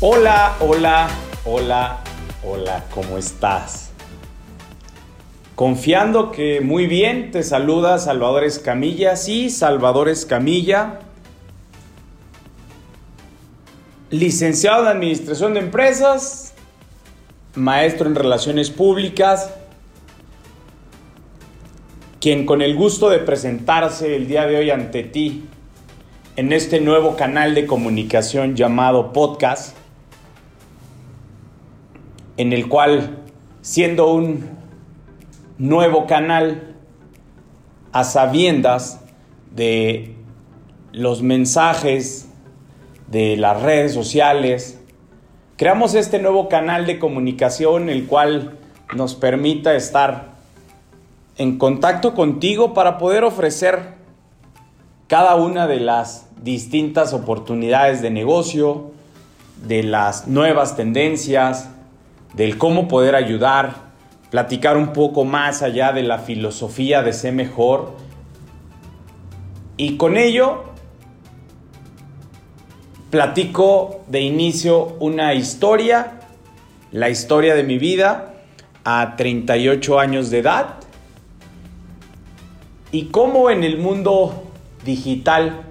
Hola, hola, hola, hola, ¿cómo estás? Confiando que muy bien, te saluda Salvador Escamilla. Sí, Salvador Escamilla. Licenciado en Administración de Empresas, maestro en Relaciones Públicas, quien con el gusto de presentarse el día de hoy ante ti en este nuevo canal de comunicación llamado podcast, en el cual, siendo un nuevo canal a sabiendas de los mensajes de las redes sociales, creamos este nuevo canal de comunicación el cual nos permita estar en contacto contigo para poder ofrecer cada una de las distintas oportunidades de negocio, de las nuevas tendencias, del cómo poder ayudar, platicar un poco más allá de la filosofía de ser mejor. Y con ello platico de inicio una historia, la historia de mi vida a 38 años de edad y cómo en el mundo digital,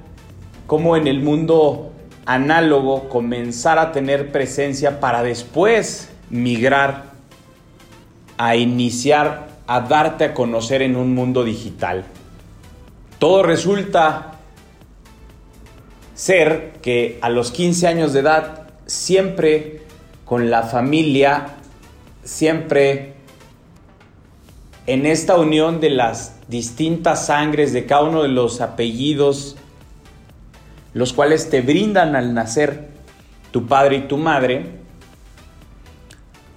cómo en el mundo análogo comenzar a tener presencia para después migrar a iniciar a darte a conocer en un mundo digital. Todo resulta ser que a los 15 años de edad, siempre con la familia, siempre en esta unión de las distintas sangres de cada uno de los apellidos, los cuales te brindan al nacer tu padre y tu madre,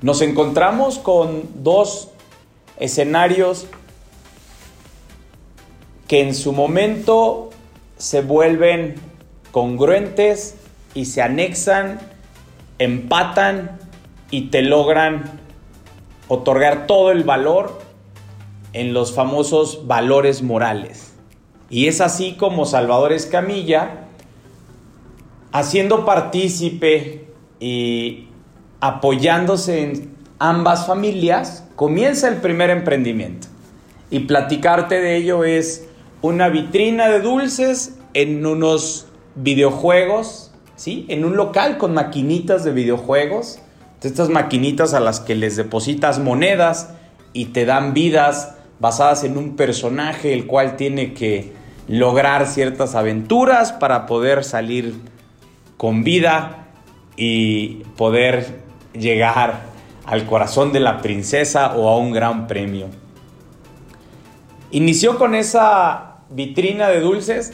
nos encontramos con dos escenarios que en su momento se vuelven congruentes y se anexan, empatan y te logran otorgar todo el valor en los famosos valores morales. Y es así como Salvador Escamilla, haciendo partícipe y apoyándose en ambas familias, comienza el primer emprendimiento. Y platicarte de ello es una vitrina de dulces en unos videojuegos, ¿sí? En un local con maquinitas de videojuegos. Estas maquinitas a las que les depositas monedas y te dan vidas basadas en un personaje el cual tiene que lograr ciertas aventuras para poder salir con vida y poder llegar al corazón de la princesa o a un gran premio. Inició con esa vitrina de dulces,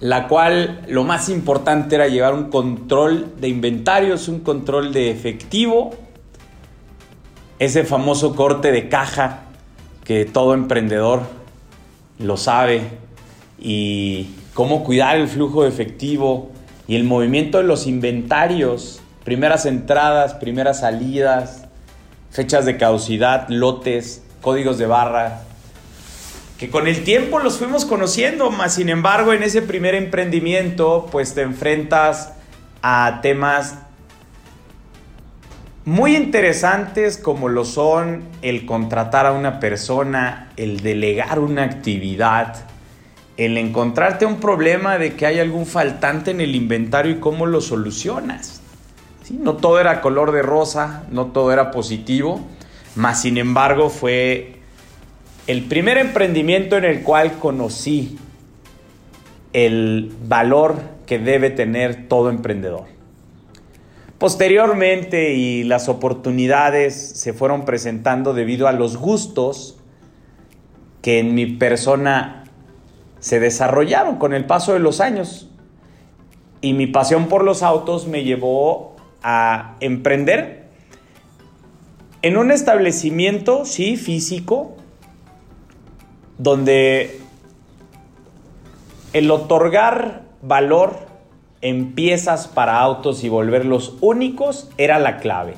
la cual lo más importante era llevar un control de inventarios, un control de efectivo, ese famoso corte de caja que todo emprendedor lo sabe y cómo cuidar el flujo de efectivo y el movimiento de los inventarios primeras entradas, primeras salidas, fechas de caducidad, lotes, códigos de barra, que con el tiempo los fuimos conociendo, más sin embargo en ese primer emprendimiento pues te enfrentas a temas muy interesantes como lo son el contratar a una persona, el delegar una actividad, el encontrarte un problema de que hay algún faltante en el inventario y cómo lo solucionas. No todo era color de rosa, no todo era positivo, mas sin embargo fue el primer emprendimiento en el cual conocí el valor que debe tener todo emprendedor. Posteriormente y las oportunidades se fueron presentando debido a los gustos que en mi persona se desarrollaron con el paso de los años. Y mi pasión por los autos me llevó a emprender en un establecimiento, sí, físico, donde el otorgar valor en piezas para autos y volverlos únicos era la clave.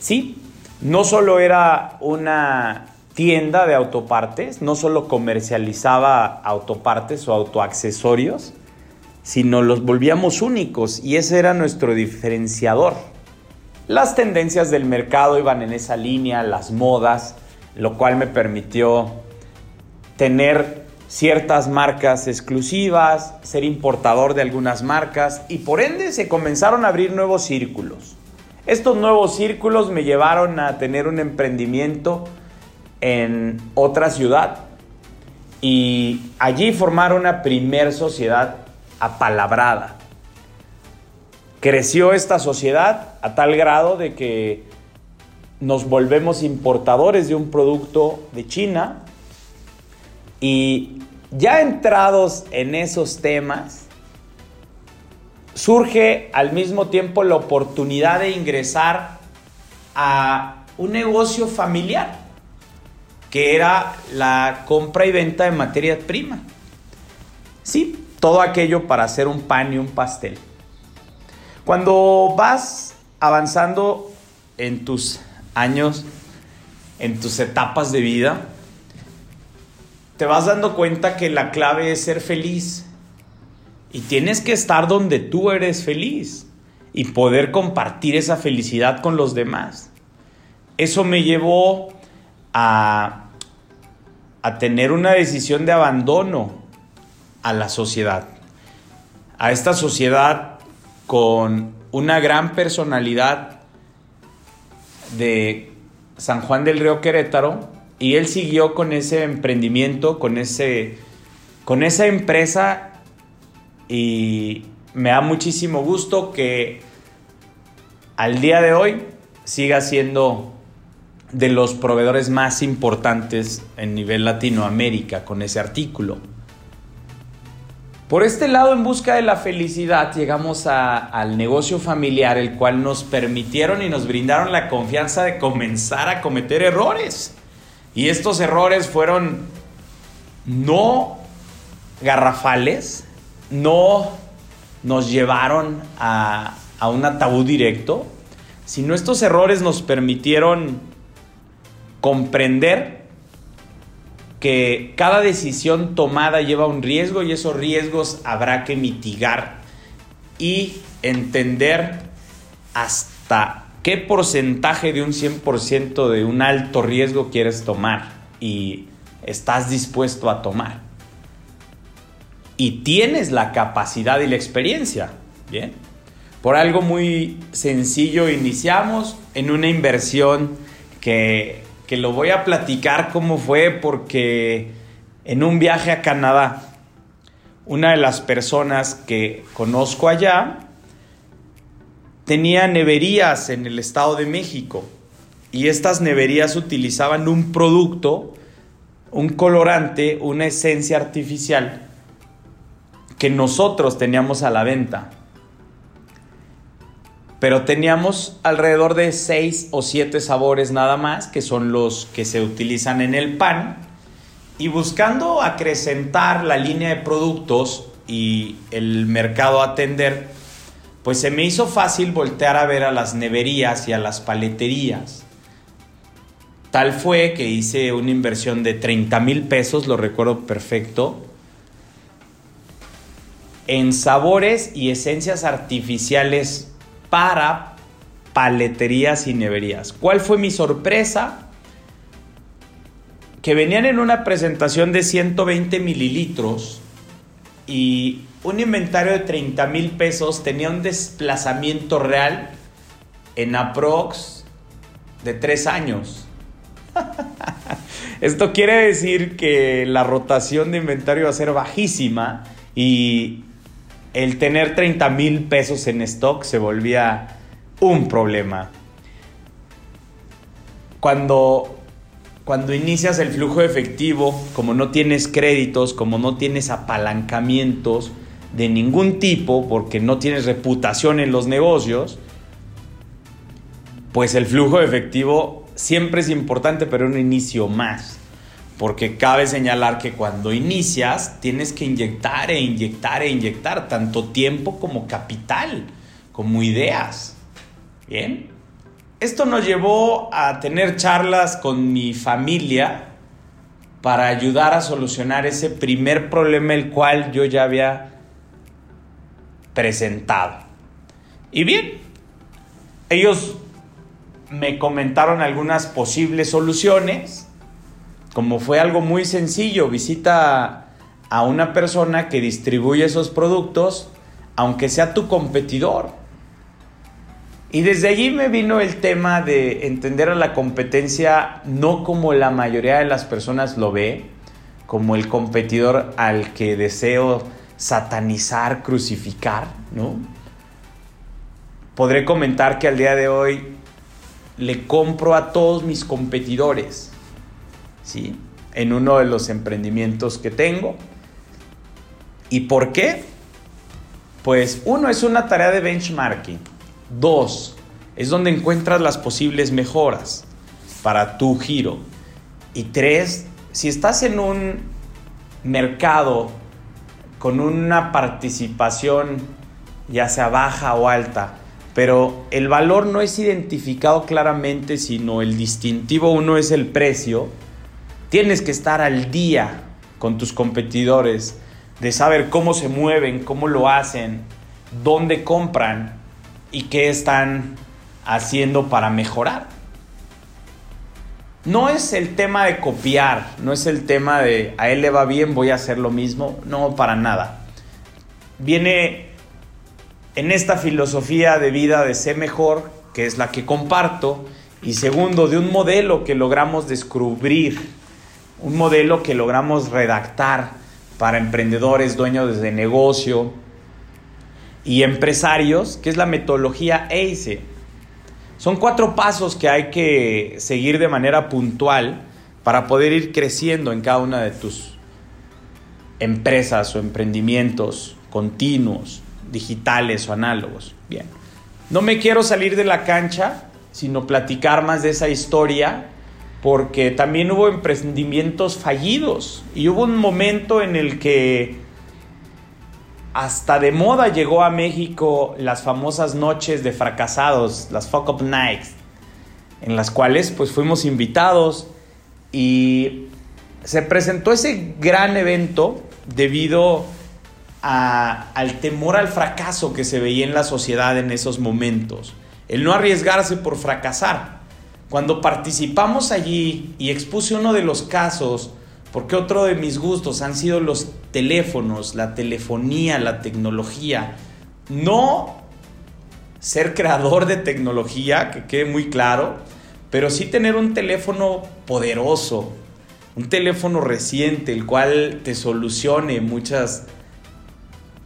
Sí, no solo era una tienda de autopartes, no solo comercializaba autopartes o autoaccesorios, sino los volvíamos únicos y ese era nuestro diferenciador. Las tendencias del mercado iban en esa línea, las modas, lo cual me permitió tener ciertas marcas exclusivas, ser importador de algunas marcas y por ende se comenzaron a abrir nuevos círculos. Estos nuevos círculos me llevaron a tener un emprendimiento en otra ciudad y allí formar una primer sociedad apalabrada. Creció esta sociedad a tal grado de que nos volvemos importadores de un producto de China y ya entrados en esos temas, surge al mismo tiempo la oportunidad de ingresar a un negocio familiar, que era la compra y venta de materia prima. Sí, todo aquello para hacer un pan y un pastel. Cuando vas avanzando en tus años, en tus etapas de vida, te vas dando cuenta que la clave es ser feliz y tienes que estar donde tú eres feliz y poder compartir esa felicidad con los demás. Eso me llevó a, a tener una decisión de abandono a la sociedad. A esta sociedad con una gran personalidad de San Juan del Río Querétaro y él siguió con ese emprendimiento, con, ese, con esa empresa y me da muchísimo gusto que al día de hoy siga siendo de los proveedores más importantes en nivel Latinoamérica con ese artículo. Por este lado, en busca de la felicidad, llegamos al negocio familiar, el cual nos permitieron y nos brindaron la confianza de comenzar a cometer errores. Y estos errores fueron no garrafales, no nos llevaron a, un ataúd directo, sino estos errores nos permitieron comprender que cada decisión tomada lleva un riesgo y esos riesgos habrá que mitigar y entender hasta qué porcentaje de un 100% de un alto riesgo quieres tomar y estás dispuesto a tomar y tienes la capacidad y la experiencia. Bien. Por algo muy sencillo iniciamos en una inversión que, que lo voy a platicar cómo fue porque en un viaje a Canadá, una de las personas que conozco allá tenía neverías en el Estado de México y estas neverías utilizaban un producto, un colorante, una esencia artificial que nosotros teníamos a la venta. Pero teníamos alrededor de 6 o 7 sabores nada más, que son los que se utilizan en el pan. Y buscando acrecentar la línea de productos y el mercado a atender, pues se me hizo fácil voltear a ver a las neverías y a las paleterías. Tal fue que hice una inversión de 30 mil pesos, lo recuerdo perfecto, en sabores y esencias artificiales para paleterías y neverías. ¿Cuál fue mi sorpresa? Que venían en una presentación de 120 mililitros y un inventario de 30 mil pesos tenía un desplazamiento real en aprox de 3 años. Esto quiere decir que la rotación de inventario va a ser bajísima y el tener 30 mil pesos en stock se volvía un problema. Cuando, cuando inicias el flujo efectivo, como no tienes créditos, como no tienes apalancamientos de ningún tipo, porque no tienes reputación en los negocios, pues el flujo efectivo siempre es importante, pero un inicio más. Porque cabe señalar que cuando inicias tienes que inyectar e inyectar e inyectar tanto tiempo como capital, como ideas. Bien. Esto nos llevó a tener charlas con mi familia para ayudar a solucionar ese primer problema el cual yo ya había presentado. Y bien, ellos me comentaron algunas posibles soluciones, como fue algo muy sencillo, visita a una persona que distribuye esos productos, aunque sea tu competidor. Y desde allí me vino el tema de entender a la competencia no como la mayoría de las personas lo ve, como el competidor al que deseo satanizar, crucificar, ¿no? Podré comentar que al día de hoy le compro a todos mis competidores, ¿sí? En uno de los emprendimientos que tengo. ¿Y por qué? Pues uno es una tarea de benchmarking. Dos, es donde encuentras las posibles mejoras para tu giro. Y tres, si estás en un mercado con una participación ya sea baja o alta, pero el valor no es identificado claramente, sino el distintivo uno es el precio. Tienes que estar al día con tus competidores, de saber cómo se mueven, cómo lo hacen, dónde compran y qué están haciendo para mejorar. No es el tema de copiar, no es el tema de a él le va bien, voy a hacer lo mismo, no, para nada. Viene en esta filosofía de vida de ser mejor, que es la que comparto, y segundo, de un modelo que logramos descubrir, un modelo que logramos redactar para emprendedores, dueños de negocio y empresarios, que es la metodología ACE. Son cuatro pasos que hay que seguir de manera puntual para poder ir creciendo en cada una de tus empresas o emprendimientos continuos digitales o análogos. Bien. No me quiero salir de la cancha, sino platicar más de esa historia, porque también hubo emprendimientos fallidos y hubo un momento en el que hasta de moda llegó a México las famosas noches de fracasados, las fuck up nights, en las cuales pues fuimos invitados y se presentó ese gran evento debido al temor al fracaso que se veía en la sociedad en esos momentos, el no arriesgarse por fracasar. Cuando participamos allí y expuse uno de los casos, porque otro de mis gustos han sido los teléfonos, la telefonía, la tecnología, no ser creador de tecnología, que quede muy claro, pero sí tener un teléfono poderoso, un teléfono reciente, el cual te solucione muchas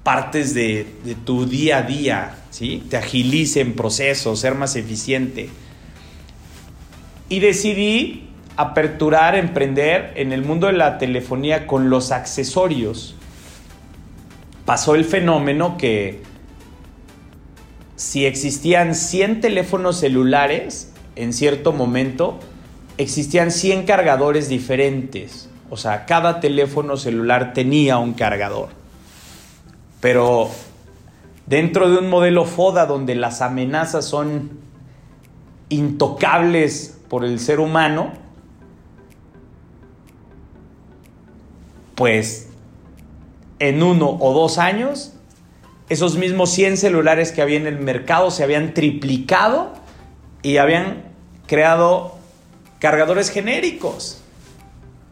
partes de, tu día a día, ¿sí? te agilice en procesos, ser más eficiente. Y decidí aperturar, emprender en el mundo de la telefonía con los accesorios. Pasó el fenómeno que si existían 100 teléfonos celulares en cierto momento, existían 100 cargadores diferentes. O sea, cada teléfono celular tenía un cargador. Pero dentro de un modelo FODA donde las amenazas son intocables por el ser humano, pues en uno o dos años, esos mismos 100 celulares que había en el mercado se habían triplicado y habían creado cargadores genéricos,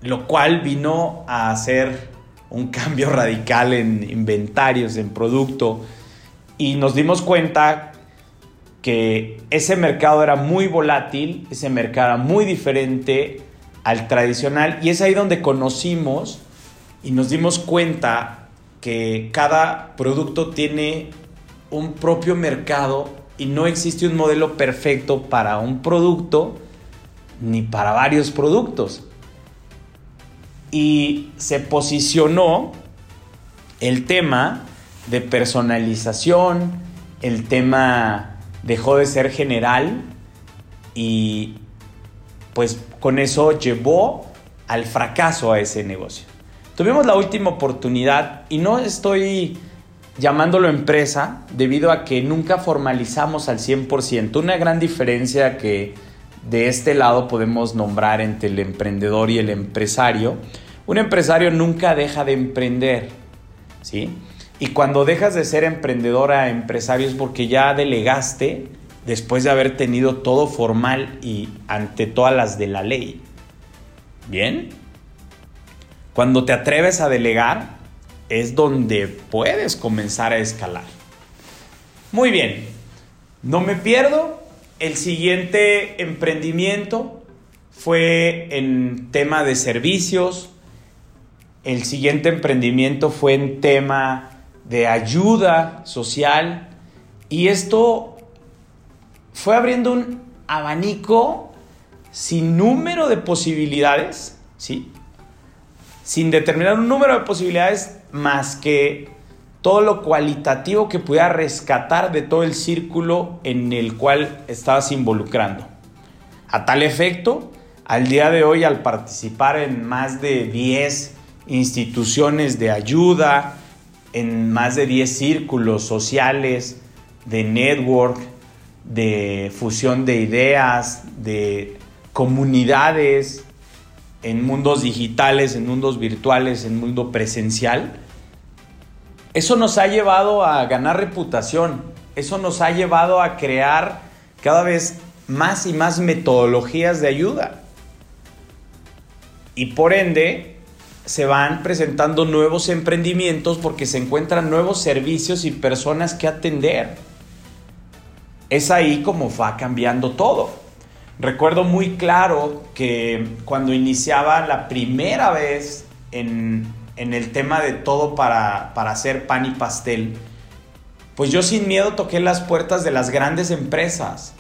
lo cual vino a hacer un cambio radical en inventarios, en producto, y nos dimos cuenta que ese mercado era muy volátil, ese mercado era muy diferente al tradicional, y es ahí donde conocimos y nos dimos cuenta que cada producto tiene un propio mercado y no existe un modelo perfecto para un producto ni para varios productos. Y se posicionó el tema de personalización, el tema dejó de ser general y pues con eso llevó al fracaso a ese negocio. Tuvimos la última oportunidad y no estoy llamándolo empresa debido a que nunca formalizamos al 100%. Una gran diferencia que de este lado podemos nombrar entre el emprendedor y el empresario. Un empresario nunca deja de emprender, ¿sí? Y cuando dejas de ser emprendedor a empresario es porque ya delegaste después de haber tenido todo formal y ante todas las de la ley. ¿Bien? Cuando te atreves a delegar, es donde puedes comenzar a escalar. Muy bien, no me pierdo. El siguiente emprendimiento fue en tema de servicios. El siguiente emprendimiento fue en tema de ayuda social. Y esto fue abriendo un abanico sin número de posibilidades, ¿sí? Sin determinar un número de posibilidades más que todo lo cualitativo que pudiera rescatar de todo el círculo en el cual estabas involucrando. A tal efecto, al día de hoy, al participar en más de 10 instituciones de ayuda, en más de 10 círculos sociales, de network, de fusión de ideas, de comunidades, en mundos digitales, en mundos virtuales, en mundo presencial, eso nos ha llevado a ganar reputación, eso nos ha llevado a crear cada vez más y más metodologías de ayuda. Y por ende, se van presentando nuevos emprendimientos porque se encuentran nuevos servicios y personas que atender. Es ahí como va cambiando todo. Recuerdo muy claro que cuando iniciaba la primera vez en, el tema de todo para, para hacer pan y pastel, pues yo sin miedo toqué las puertas de las grandes empresas.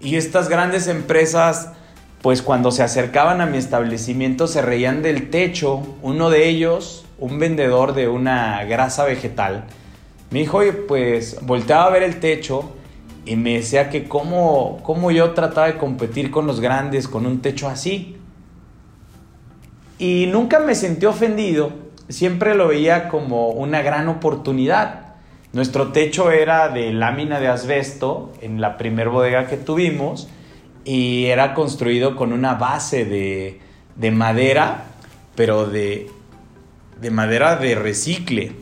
Y estas grandes empresas, pues cuando se acercaban a mi establecimiento se reían del techo. Uno de ellos, un vendedor de una grasa vegetal, me dijo, oye, pues volteaba a ver el techo y me decía que cómo, cómo yo trataba de competir con los grandes con un techo así. Y nunca me sentí ofendido, siempre lo veía como una gran oportunidad. Nuestro techo era de lámina de asbesto en la primer bodega que tuvimos y era construido con una base de, de madera, pero de, de madera de recicle.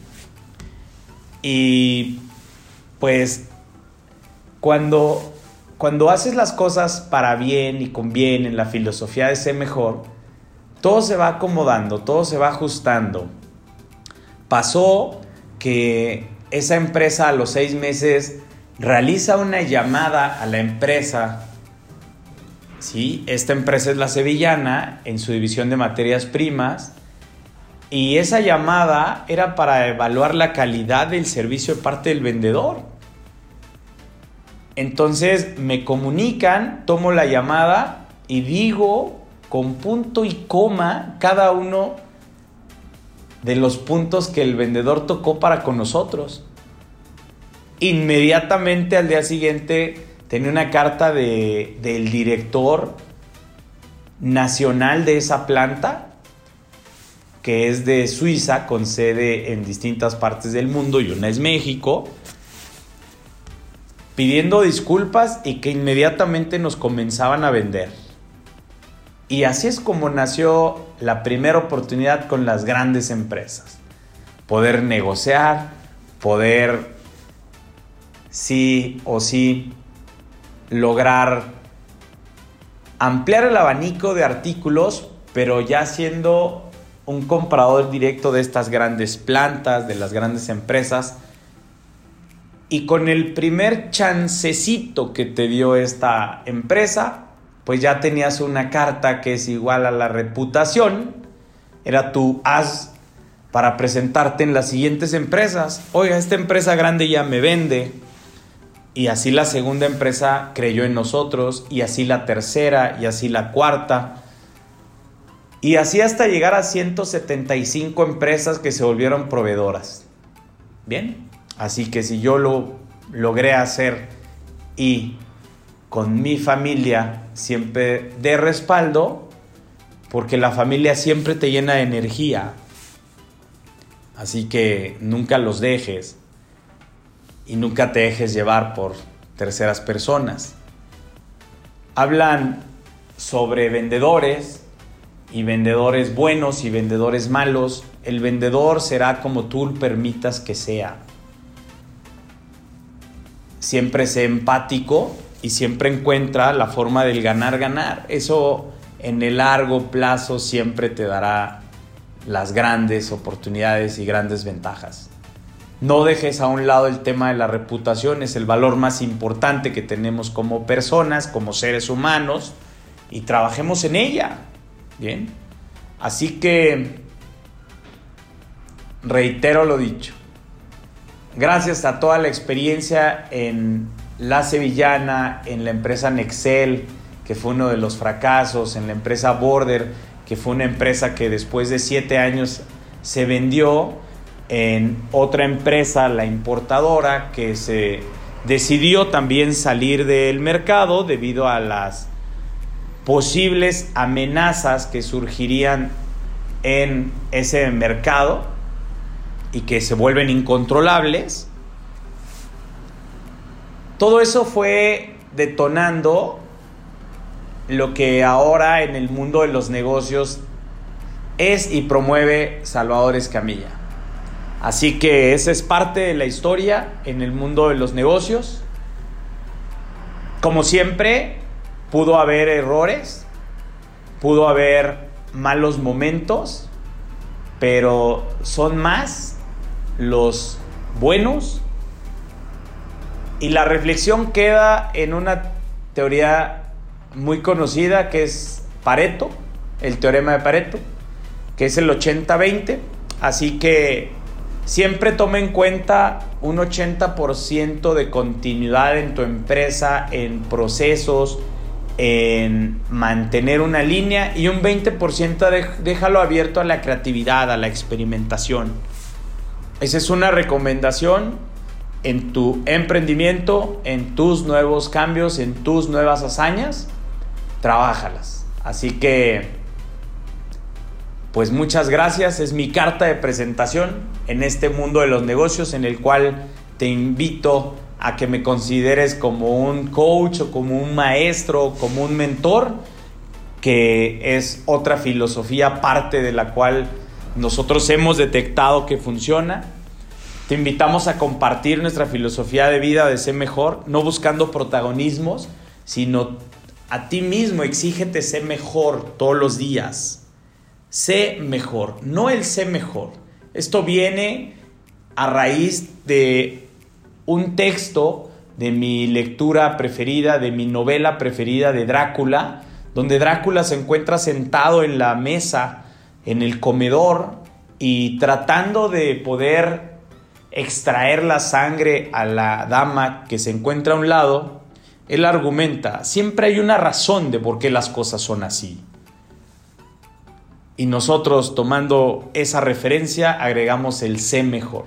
Y pues cuando, cuando haces las cosas para bien y con bien en la filosofía de ser mejor, todo se va acomodando, todo se va ajustando. Pasó que esa empresa a los seis meses realiza una llamada a la empresa. ¿Sí? Esta empresa es la Sevillana en su división de materias primas. Y esa llamada era para evaluar la calidad del servicio de parte del vendedor. Entonces me comunican, tomo la llamada y digo con punto y coma cada uno de los puntos que el vendedor tocó para con nosotros. Inmediatamente al día siguiente tenía una carta de, del director nacional de esa planta, que es de Suiza, con sede en distintas partes del mundo y una es México pidiendo disculpas y que inmediatamente nos comenzaban a vender. Y así es como nació la primera oportunidad con las grandes empresas. Poder negociar, poder sí o sí lograr ampliar el abanico de artículos, pero ya siendo un comprador directo de estas grandes plantas, de las grandes empresas, y con el primer chancecito que te dio esta empresa, pues ya tenías una carta que es igual a la reputación. Era tu as para presentarte en las siguientes empresas. Oiga, esta empresa grande ya me vende. Y así la segunda empresa creyó en nosotros. Y así la tercera. Y así la cuarta. Y así hasta llegar a 175 empresas que se volvieron proveedoras. Bien. Así que si yo lo logré hacer y con mi familia siempre de respaldo, porque la familia siempre te llena de energía. Así que nunca los dejes y nunca te dejes llevar por terceras personas. Hablan sobre vendedores y vendedores buenos y vendedores malos. El vendedor será como tú permitas que sea. Siempre sé empático y siempre encuentra la forma del ganar-ganar. Eso en el largo plazo siempre te dará las grandes oportunidades y grandes ventajas. No dejes a un lado el tema de la reputación, es el valor más importante que tenemos como personas, como seres humanos, y trabajemos en ella. Bien. Así que reitero lo dicho. Gracias a toda la experiencia en La Sevillana, en la empresa Nexel, que fue uno de los fracasos, en la empresa Border, que fue una empresa que después de siete años se vendió en otra empresa, la importadora, que se decidió también salir del mercado debido a las posibles amenazas que surgirían en ese mercado y que se vuelven incontrolables. Todo eso fue detonando lo que ahora en el mundo de los negocios es y promueve Salvador Escamilla. Así que esa es parte de la historia en el mundo de los negocios. Como siempre, pudo haber errores, pudo haber malos momentos, pero son más los buenos. Y la reflexión queda en una teoría muy conocida que es Pareto, el teorema de Pareto, que es el 80-20. Así que Siempre toma en cuenta un 80% de continuidad en tu empresa, en procesos, en mantener una línea y un 20% déjalo abierto a la creatividad, a la experimentación. Esa es una recomendación en tu emprendimiento, en tus nuevos cambios, en tus nuevas hazañas. Trabájalas. Así que pues muchas gracias, es mi carta de presentación en este mundo de los negocios en el cual te invito a que me consideres como un coach o como un maestro, como un mentor, que es otra filosofía parte de la cual nosotros hemos detectado que funciona. Te invitamos a compartir nuestra filosofía de vida de ser mejor, no buscando protagonismos, sino a ti mismo exígete ser mejor todos los días sé mejor, no el sé mejor. Esto viene a raíz de un texto de mi lectura preferida, de mi novela preferida de Drácula, donde Drácula se encuentra sentado en la mesa, en el comedor, y tratando de poder extraer la sangre a la dama que se encuentra a un lado, él argumenta, siempre hay una razón de por qué las cosas son así. Y nosotros tomando esa referencia agregamos el sé mejor.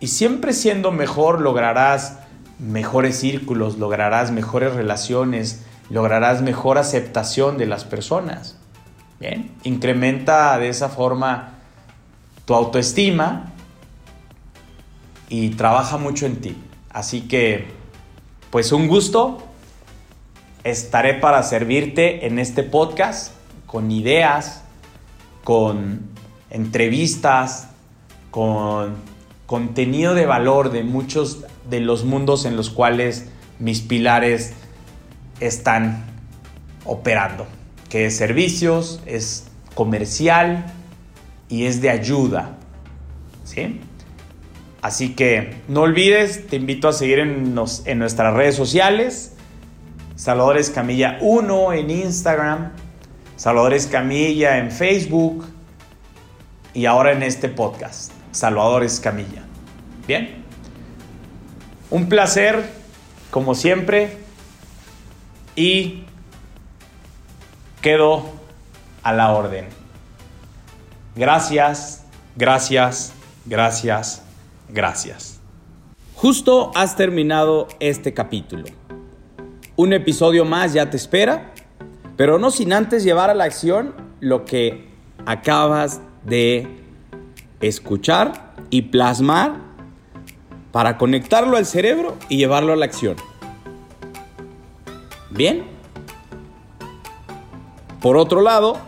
Y siempre siendo mejor lograrás mejores círculos, lograrás mejores relaciones, lograrás mejor aceptación de las personas. Bien, incrementa de esa forma tu autoestima y trabaja mucho en ti. Así que, pues un gusto. Estaré para servirte en este podcast con ideas, con entrevistas, con contenido de valor de muchos de los mundos en los cuales mis pilares están operando, que es servicios, es comercial y es de ayuda. ¿sí? Así que no olvides, te invito a seguir en, en nuestras redes sociales, Salvadores Camilla 1 en Instagram, Salvador Camilla en Facebook y ahora en este podcast, Salvador Camilla. Bien, un placer como siempre y quedo a la orden. Gracias, gracias, gracias, gracias. Justo has terminado este capítulo. Un episodio más ya te espera, pero no sin antes llevar a la acción lo que acabas de escuchar y plasmar para conectarlo al cerebro y llevarlo a la acción. Bien. Por otro lado,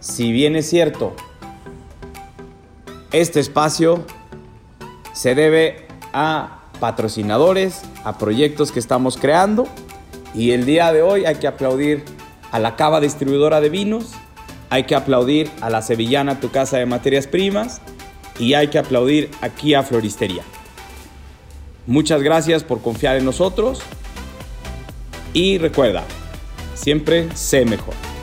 si bien es cierto, este espacio se debe a patrocinadores, a proyectos que estamos creando y el día de hoy hay que aplaudir a la Cava Distribuidora de Vinos, hay que aplaudir a la Sevillana Tu Casa de Materias Primas y hay que aplaudir aquí a Floristería. Muchas gracias por confiar en nosotros y recuerda, siempre sé mejor.